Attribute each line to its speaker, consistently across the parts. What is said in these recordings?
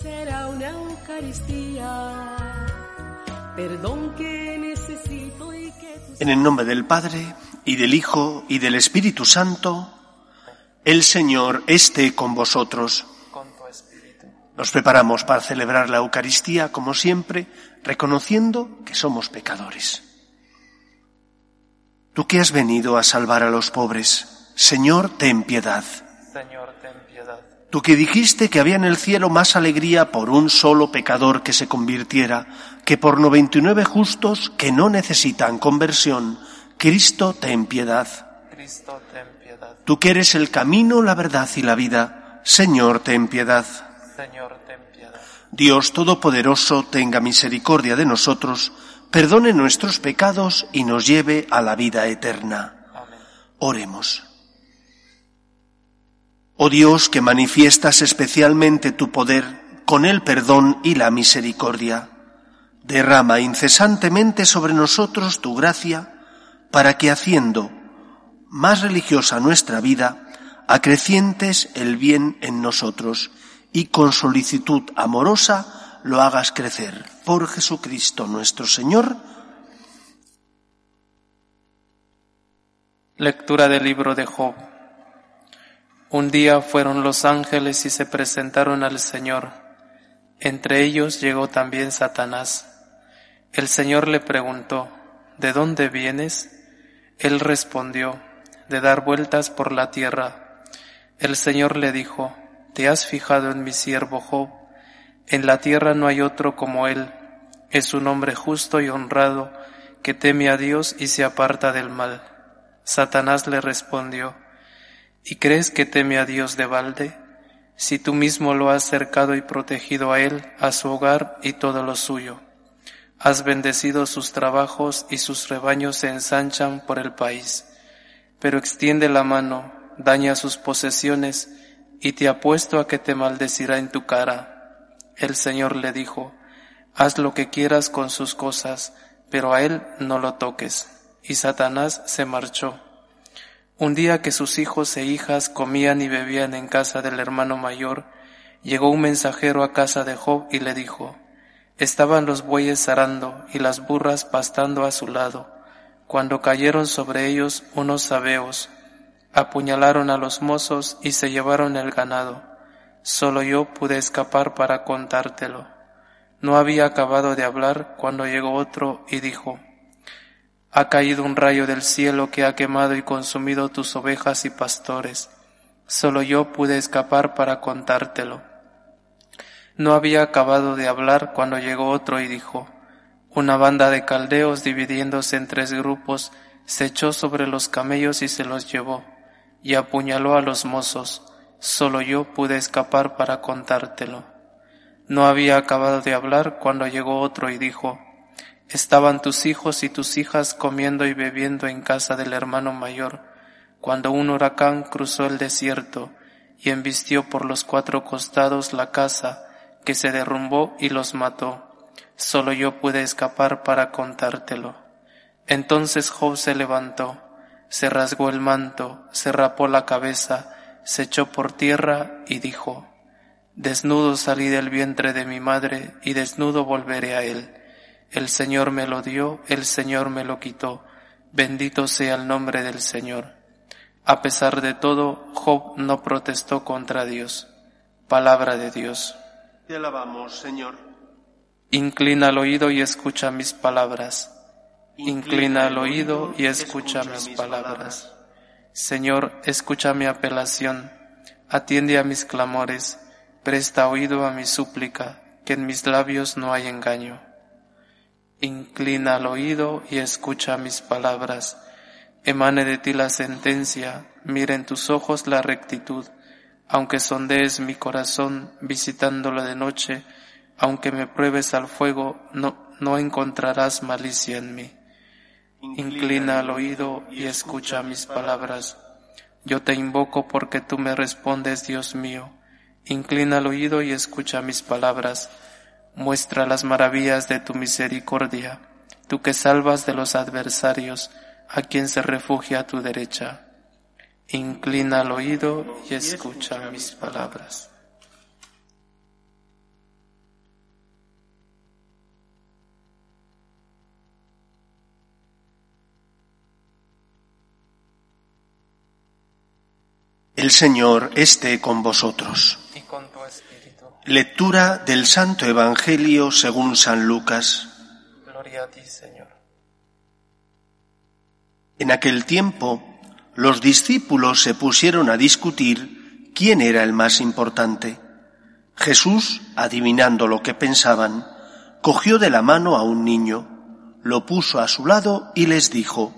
Speaker 1: será una Eucaristía. Perdón que necesito y que
Speaker 2: En el nombre del Padre, y del Hijo, y del Espíritu Santo, el Señor esté con vosotros. Nos preparamos para celebrar la Eucaristía, como siempre, reconociendo que somos pecadores. Tú que has venido a salvar a los pobres, Señor, ten piedad.
Speaker 3: Señor, ten piedad.
Speaker 2: Tú que dijiste que había en el cielo más alegría por un solo pecador que se convirtiera que por noventa y nueve justos que no necesitan conversión, Cristo, ten piedad.
Speaker 3: Cristo, ten piedad.
Speaker 2: Tú que eres el camino, la verdad y la vida, Señor, ten piedad.
Speaker 3: Señor, ten piedad.
Speaker 2: Dios Todopoderoso, tenga misericordia de nosotros, perdone nuestros pecados y nos lleve a la vida eterna.
Speaker 3: Amén.
Speaker 2: Oremos. Oh Dios, que manifiestas especialmente tu poder con el perdón y la misericordia, derrama incesantemente sobre nosotros tu gracia, para que haciendo más religiosa nuestra vida, acrecientes el bien en nosotros y con solicitud amorosa lo hagas crecer. Por Jesucristo nuestro Señor.
Speaker 3: Lectura del libro de Job. Un día fueron los ángeles y se presentaron al Señor. Entre ellos llegó también Satanás. El Señor le preguntó, ¿De dónde vienes? Él respondió, de dar vueltas por la tierra. El Señor le dijo, ¿te has fijado en mi siervo Job? En la tierra no hay otro como él. Es un hombre justo y honrado, que teme a Dios y se aparta del mal. Satanás le respondió, ¿y crees que teme a Dios de balde? Si tú mismo lo has cercado y protegido a él, a su hogar y todo lo suyo. Has bendecido sus trabajos y sus rebaños se ensanchan por el país. Pero extiende la mano, daña sus posesiones y te apuesto a que te maldecirá en tu cara. El Señor le dijo, haz lo que quieras con sus cosas, pero a él no lo toques. Y Satanás se marchó. Un día que sus hijos e hijas comían y bebían en casa del hermano mayor, llegó un mensajero a casa de Job y le dijo, Estaban los bueyes arando y las burras pastando a su lado, cuando cayeron sobre ellos unos sabeos, apuñalaron a los mozos y se llevaron el ganado. Solo yo pude escapar para contártelo. No había acabado de hablar cuando llegó otro y dijo, Ha caído un rayo del cielo que ha quemado y consumido tus ovejas y pastores. Solo yo pude escapar para contártelo. No había acabado de hablar cuando llegó otro y dijo, Una banda de caldeos dividiéndose en tres grupos se echó sobre los camellos y se los llevó, y apuñaló a los mozos. Solo yo pude escapar para contártelo. No había acabado de hablar cuando llegó otro y dijo, Estaban tus hijos y tus hijas comiendo y bebiendo en casa del hermano mayor, cuando un huracán cruzó el desierto y embistió por los cuatro costados la casa, que se derrumbó y los mató. Solo yo pude escapar para contártelo. Entonces Job se levantó, se rasgó el manto, se rapó la cabeza, se echó por tierra y dijo, Desnudo salí del vientre de mi madre y desnudo volveré a él. El Señor me lo dio, el Señor me lo quitó. Bendito sea el nombre del Señor. A pesar de todo, Job no protestó contra Dios. Palabra de Dios.
Speaker 2: Te alabamos, Señor.
Speaker 3: Inclina el oído y escucha mis palabras. Inclina el oído y escucha mis palabras. Señor, escucha mi apelación. Atiende a mis clamores. Presta oído a mi súplica, que en mis labios no hay engaño. Inclina el oído y escucha mis palabras. Emane de ti la sentencia, mire en tus ojos la rectitud. Aunque sondees mi corazón visitándolo de noche, aunque me pruebes al fuego, no, no encontrarás malicia en mí. Inclina el oído y escucha mis palabras. Yo te invoco porque tú me respondes, Dios mío. Inclina el oído y escucha mis palabras muestra las maravillas de tu misericordia, tú que salvas de los adversarios a quien se refugia a tu derecha. Inclina el oído y escucha mis palabras.
Speaker 2: El Señor esté con vosotros.
Speaker 3: Y con tu espíritu
Speaker 2: Lectura del Santo Evangelio según San Lucas.
Speaker 3: Gloria a ti, Señor.
Speaker 2: En aquel tiempo, los discípulos se pusieron a discutir quién era el más importante. Jesús, adivinando lo que pensaban, cogió de la mano a un niño, lo puso a su lado y les dijo,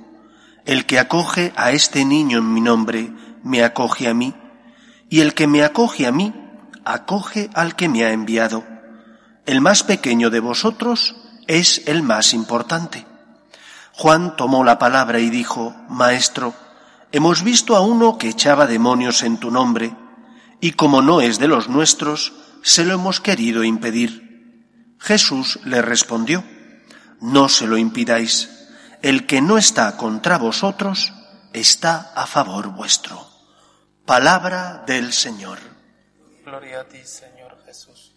Speaker 2: El que acoge a este niño en mi nombre, me acoge a mí, y el que me acoge a mí, acoge al que me ha enviado. El más pequeño de vosotros es el más importante. Juan tomó la palabra y dijo, Maestro, hemos visto a uno que echaba demonios en tu nombre, y como no es de los nuestros, se lo hemos querido impedir. Jesús le respondió, No se lo impidáis, el que no está contra vosotros, está a favor vuestro. Palabra del Señor.
Speaker 3: Gloria a ti, Señor Jesús.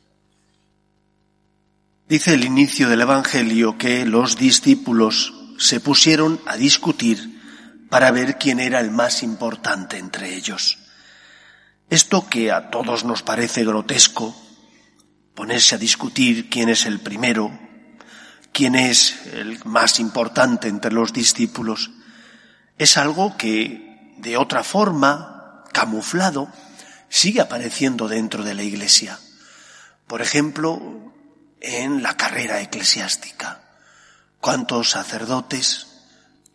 Speaker 2: Dice el inicio del Evangelio que los discípulos se pusieron a discutir para ver quién era el más importante entre ellos. Esto que a todos nos parece grotesco, ponerse a discutir quién es el primero, quién es el más importante entre los discípulos, es algo que de otra forma, camuflado, sigue apareciendo dentro de la Iglesia. Por ejemplo, en la carrera eclesiástica. ¿Cuántos sacerdotes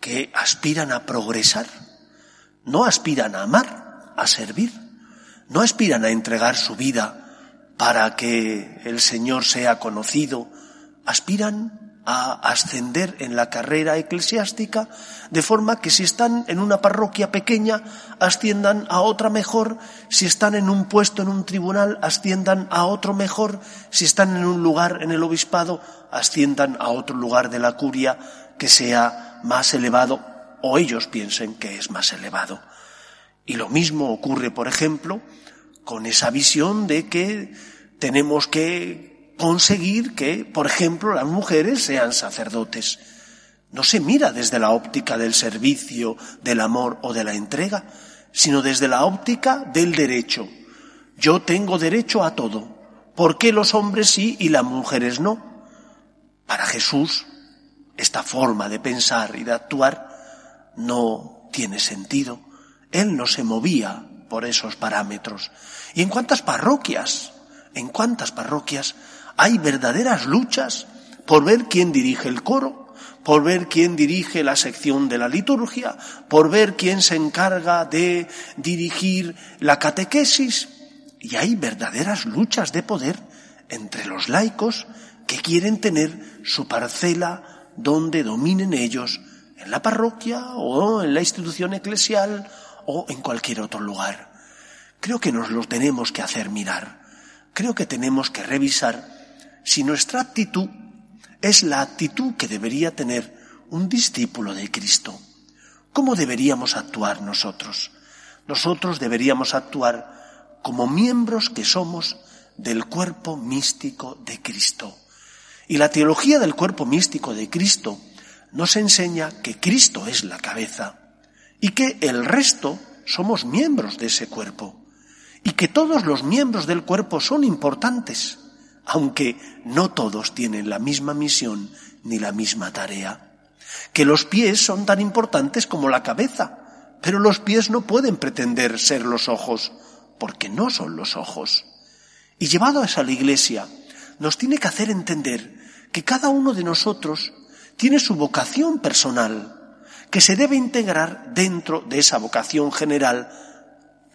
Speaker 2: que aspiran a progresar? No aspiran a amar, a servir. No aspiran a entregar su vida para que el Señor sea conocido. Aspiran a ascender en la carrera eclesiástica, de forma que si están en una parroquia pequeña, asciendan a otra mejor, si están en un puesto en un tribunal, asciendan a otro mejor, si están en un lugar en el obispado, asciendan a otro lugar de la curia que sea más elevado o ellos piensen que es más elevado. Y lo mismo ocurre, por ejemplo, con esa visión de que tenemos que conseguir que, por ejemplo, las mujeres sean sacerdotes. No se mira desde la óptica del servicio, del amor o de la entrega, sino desde la óptica del derecho. Yo tengo derecho a todo. ¿Por qué los hombres sí y las mujeres no? Para Jesús, esta forma de pensar y de actuar no tiene sentido. Él no se movía por esos parámetros. ¿Y en cuántas parroquias? ¿En cuántas parroquias hay verdaderas luchas por ver quién dirige el coro, por ver quién dirige la sección de la liturgia, por ver quién se encarga de dirigir la catequesis. Y hay verdaderas luchas de poder entre los laicos que quieren tener su parcela donde dominen ellos, en la parroquia o en la institución eclesial o en cualquier otro lugar. Creo que nos lo tenemos que hacer mirar. Creo que tenemos que revisar si nuestra actitud es la actitud que debería tener un discípulo de Cristo. ¿Cómo deberíamos actuar nosotros? Nosotros deberíamos actuar como miembros que somos del cuerpo místico de Cristo. Y la teología del cuerpo místico de Cristo nos enseña que Cristo es la cabeza y que el resto somos miembros de ese cuerpo y que todos los miembros del cuerpo son importantes aunque no todos tienen la misma misión ni la misma tarea. Que los pies son tan importantes como la cabeza, pero los pies no pueden pretender ser los ojos, porque no son los ojos. Y llevado a la iglesia, nos tiene que hacer entender que cada uno de nosotros tiene su vocación personal, que se debe integrar dentro de esa vocación general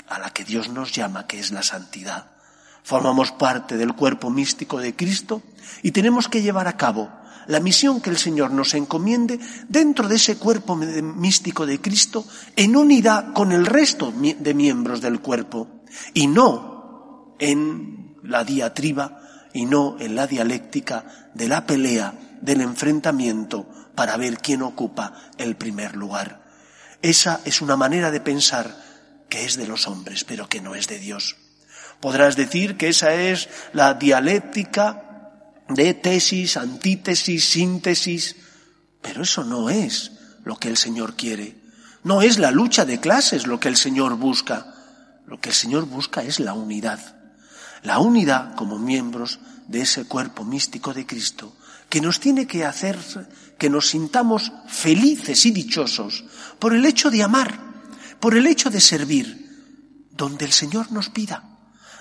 Speaker 2: a la que Dios nos llama, que es la santidad formamos parte del cuerpo místico de Cristo y tenemos que llevar a cabo la misión que el Señor nos encomiende dentro de ese cuerpo místico de Cristo en unidad con el resto de miembros del cuerpo y no en la diatriba y no en la dialéctica de la pelea, del enfrentamiento para ver quién ocupa el primer lugar. Esa es una manera de pensar que es de los hombres, pero que no es de Dios. Podrás decir que esa es la dialéctica de tesis, antítesis, síntesis, pero eso no es lo que el Señor quiere. No es la lucha de clases lo que el Señor busca. Lo que el Señor busca es la unidad. La unidad como miembros de ese cuerpo místico de Cristo, que nos tiene que hacer que nos sintamos felices y dichosos por el hecho de amar, por el hecho de servir, donde el Señor nos pida,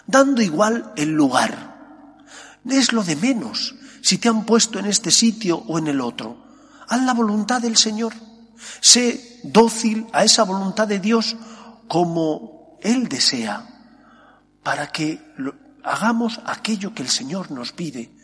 Speaker 2: dando igual el lugar. Es lo de menos si te han puesto en este sitio o en el otro. Haz la voluntad del Señor. Sé dócil a esa voluntad de Dios como Él desea, para que hagamos aquello que el Señor nos pide,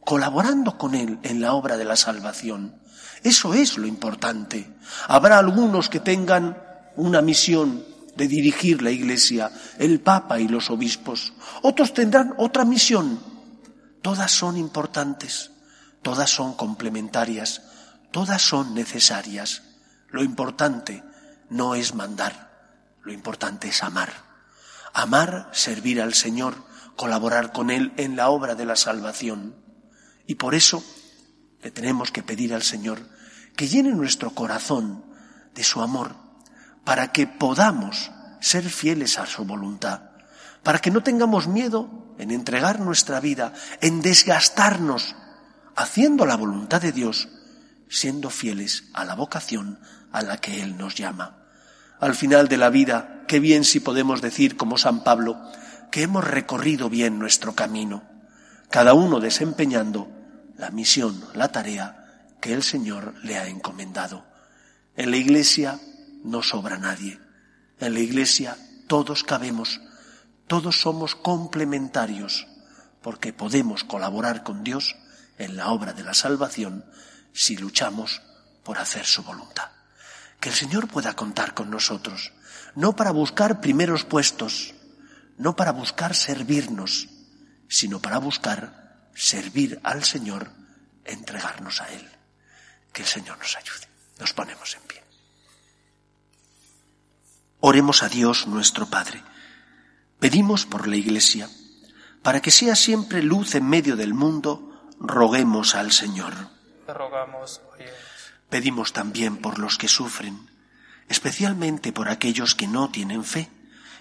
Speaker 2: colaborando con Él en la obra de la salvación. Eso es lo importante. Habrá algunos que tengan una misión de dirigir la Iglesia, el Papa y los obispos. Otros tendrán otra misión. Todas son importantes, todas son complementarias, todas son necesarias. Lo importante no es mandar, lo importante es amar. Amar, servir al Señor, colaborar con Él en la obra de la salvación. Y por eso le tenemos que pedir al Señor que llene nuestro corazón de su amor, para que podamos ser fieles a su voluntad, para que no tengamos miedo en entregar nuestra vida, en desgastarnos, haciendo la voluntad de Dios, siendo fieles a la vocación a la que Él nos llama. Al final de la vida, qué bien si podemos decir, como San Pablo, que hemos recorrido bien nuestro camino, cada uno desempeñando la misión, la tarea que el Señor le ha encomendado. En la Iglesia no sobra nadie. En la Iglesia todos cabemos, todos somos complementarios, porque podemos colaborar con Dios en la obra de la salvación si luchamos por hacer su voluntad. Que el Señor pueda contar con nosotros, no para buscar primeros puestos, no para buscar servirnos, sino para buscar servir al Señor, entregarnos a Él. Que el Señor nos ayude. Nos ponemos en pie. Oremos a Dios nuestro Padre. Pedimos por la Iglesia, para que sea siempre luz en medio del mundo, roguemos al Señor.
Speaker 3: rogamos,
Speaker 2: Pedimos también por los que sufren, especialmente por aquellos que no tienen fe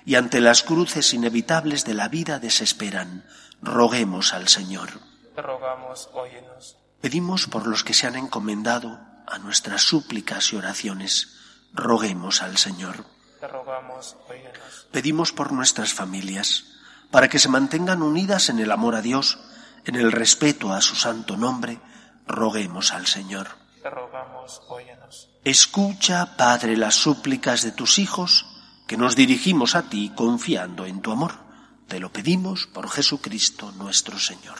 Speaker 2: y ante las cruces inevitables de la vida desesperan. Roguemos al Señor.
Speaker 3: Rogamos, óyenos.
Speaker 2: Pedimos por los que se han encomendado a nuestras súplicas y oraciones. Roguemos al Señor.
Speaker 3: Te rogamos, óyenos.
Speaker 2: Pedimos por nuestras familias, para que se mantengan unidas en el amor a Dios, en el respeto a su santo nombre. Roguemos al Señor.
Speaker 3: Te rogamos, óyenos.
Speaker 2: Escucha, Padre, las súplicas de tus hijos que nos dirigimos a ti confiando en tu amor. Te lo pedimos por Jesucristo nuestro Señor.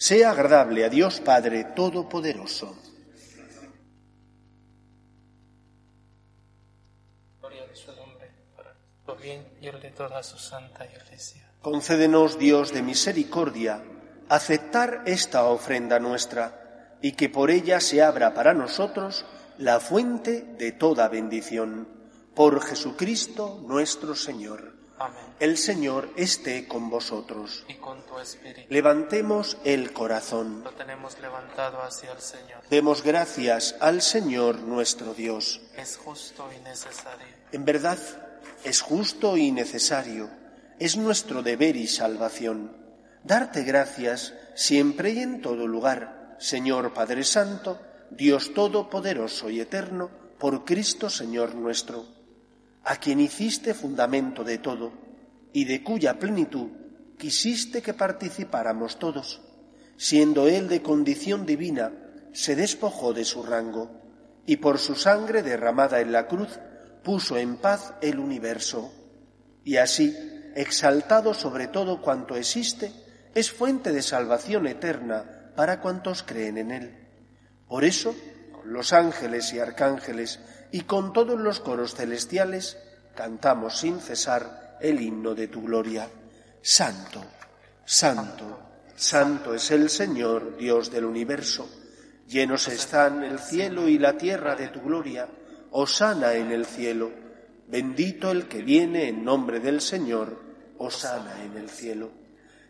Speaker 2: sea agradable a Dios Padre Todopoderoso.
Speaker 3: Gloria de su nombre, para nuestro bien y el de toda su santa iglesia.
Speaker 2: Concédenos, Dios de misericordia, aceptar esta ofrenda nuestra y que por ella se abra para nosotros la fuente de toda bendición. Por Jesucristo nuestro Señor.
Speaker 3: Amén.
Speaker 2: El Señor esté con vosotros.
Speaker 3: Y con tu espíritu.
Speaker 2: Levantemos el corazón.
Speaker 3: Lo tenemos levantado hacia el Señor.
Speaker 2: Demos gracias al Señor nuestro Dios.
Speaker 3: Es justo y necesario.
Speaker 2: En verdad, es justo y necesario. Es nuestro deber y salvación. Darte gracias siempre y en todo lugar, Señor Padre Santo, Dios Todopoderoso y Eterno, por Cristo Señor nuestro, a quien hiciste fundamento de todo y de cuya plenitud quisiste que participáramos todos. Siendo Él de condición divina, se despojó de su rango y por su sangre derramada en la cruz puso en paz el universo. Y así, exaltado sobre todo cuanto existe, es fuente de salvación eterna para cuantos creen en Él. Por eso, con los ángeles y arcángeles y con todos los coros celestiales, cantamos sin cesar el himno de tu gloria. Santo, santo, santo es el Señor, Dios del universo. Llenos están el cielo y la tierra de tu gloria. Osana en el cielo. Bendito el que viene en nombre del Señor. Osana en el cielo.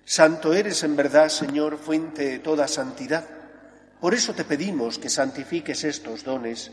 Speaker 2: Santo eres en verdad, Señor, fuente de toda santidad. Por eso te pedimos que santifiques estos dones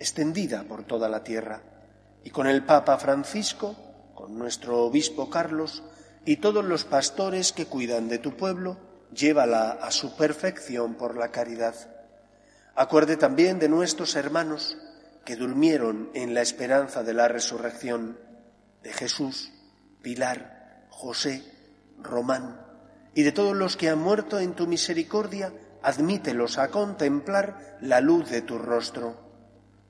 Speaker 2: extendida por toda la tierra, y con el Papa Francisco, con nuestro Obispo Carlos, y todos los pastores que cuidan de tu pueblo, llévala a su perfección por la caridad. Acuerde también de nuestros hermanos que durmieron en la esperanza de la resurrección, de Jesús, Pilar, José, Román, y de todos los que han muerto en tu misericordia, admítelos a contemplar la luz de tu rostro.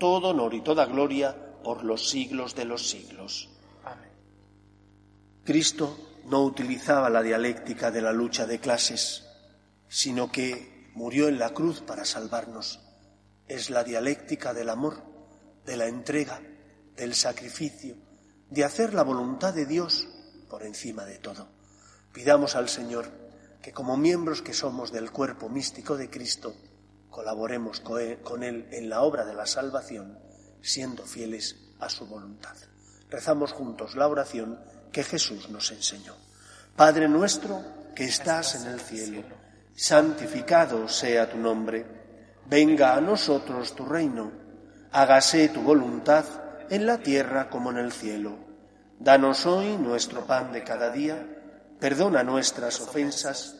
Speaker 2: todo honor y toda gloria por los siglos de los siglos.
Speaker 3: Amén.
Speaker 2: Cristo no utilizaba la dialéctica de la lucha de clases, sino que murió en la cruz para salvarnos. Es la dialéctica del amor, de la entrega, del sacrificio, de hacer la voluntad de Dios por encima de todo. Pidamos al Señor que como miembros que somos del cuerpo místico de Cristo, colaboremos con Él en la obra de la salvación, siendo fieles a su voluntad. Rezamos juntos la oración que Jesús nos enseñó. Padre nuestro, que estás en el cielo, santificado sea tu nombre, venga a nosotros tu reino, hágase tu voluntad en la tierra como en el cielo. Danos hoy nuestro pan de cada día, perdona nuestras ofensas,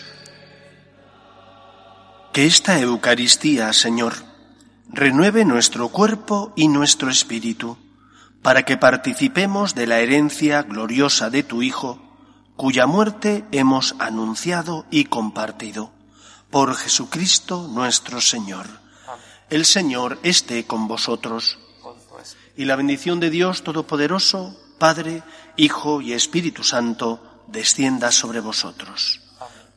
Speaker 2: Que esta Eucaristía, Señor, renueve nuestro cuerpo y nuestro espíritu, para que participemos de la herencia gloriosa de tu Hijo, cuya muerte hemos anunciado y compartido. Por Jesucristo nuestro Señor. El Señor esté con vosotros. Y la bendición de Dios Todopoderoso, Padre, Hijo y Espíritu Santo, descienda sobre vosotros.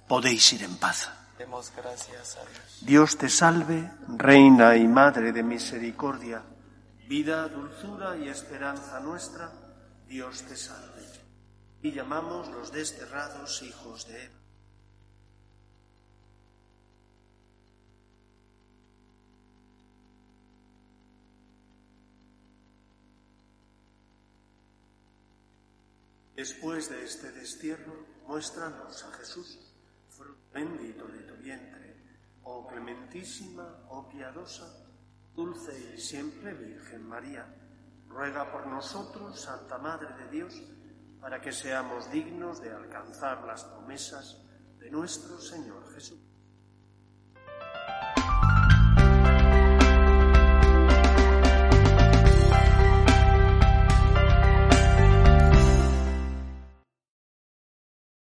Speaker 2: Podéis ir en paz.
Speaker 3: Demos gracias a Dios.
Speaker 2: Dios te salve, Reina y Madre de Misericordia, vida, dulzura y esperanza nuestra, Dios te salve. Y llamamos los desterrados hijos de Eva. Después de este destierro, muéstranos a Jesús, bendito de tu vientre, oh clementísima, oh piadosa, dulce y siempre Virgen María. Ruega por nosotros, Santa Madre de Dios, para que seamos dignos de alcanzar las promesas de nuestro Señor Jesús.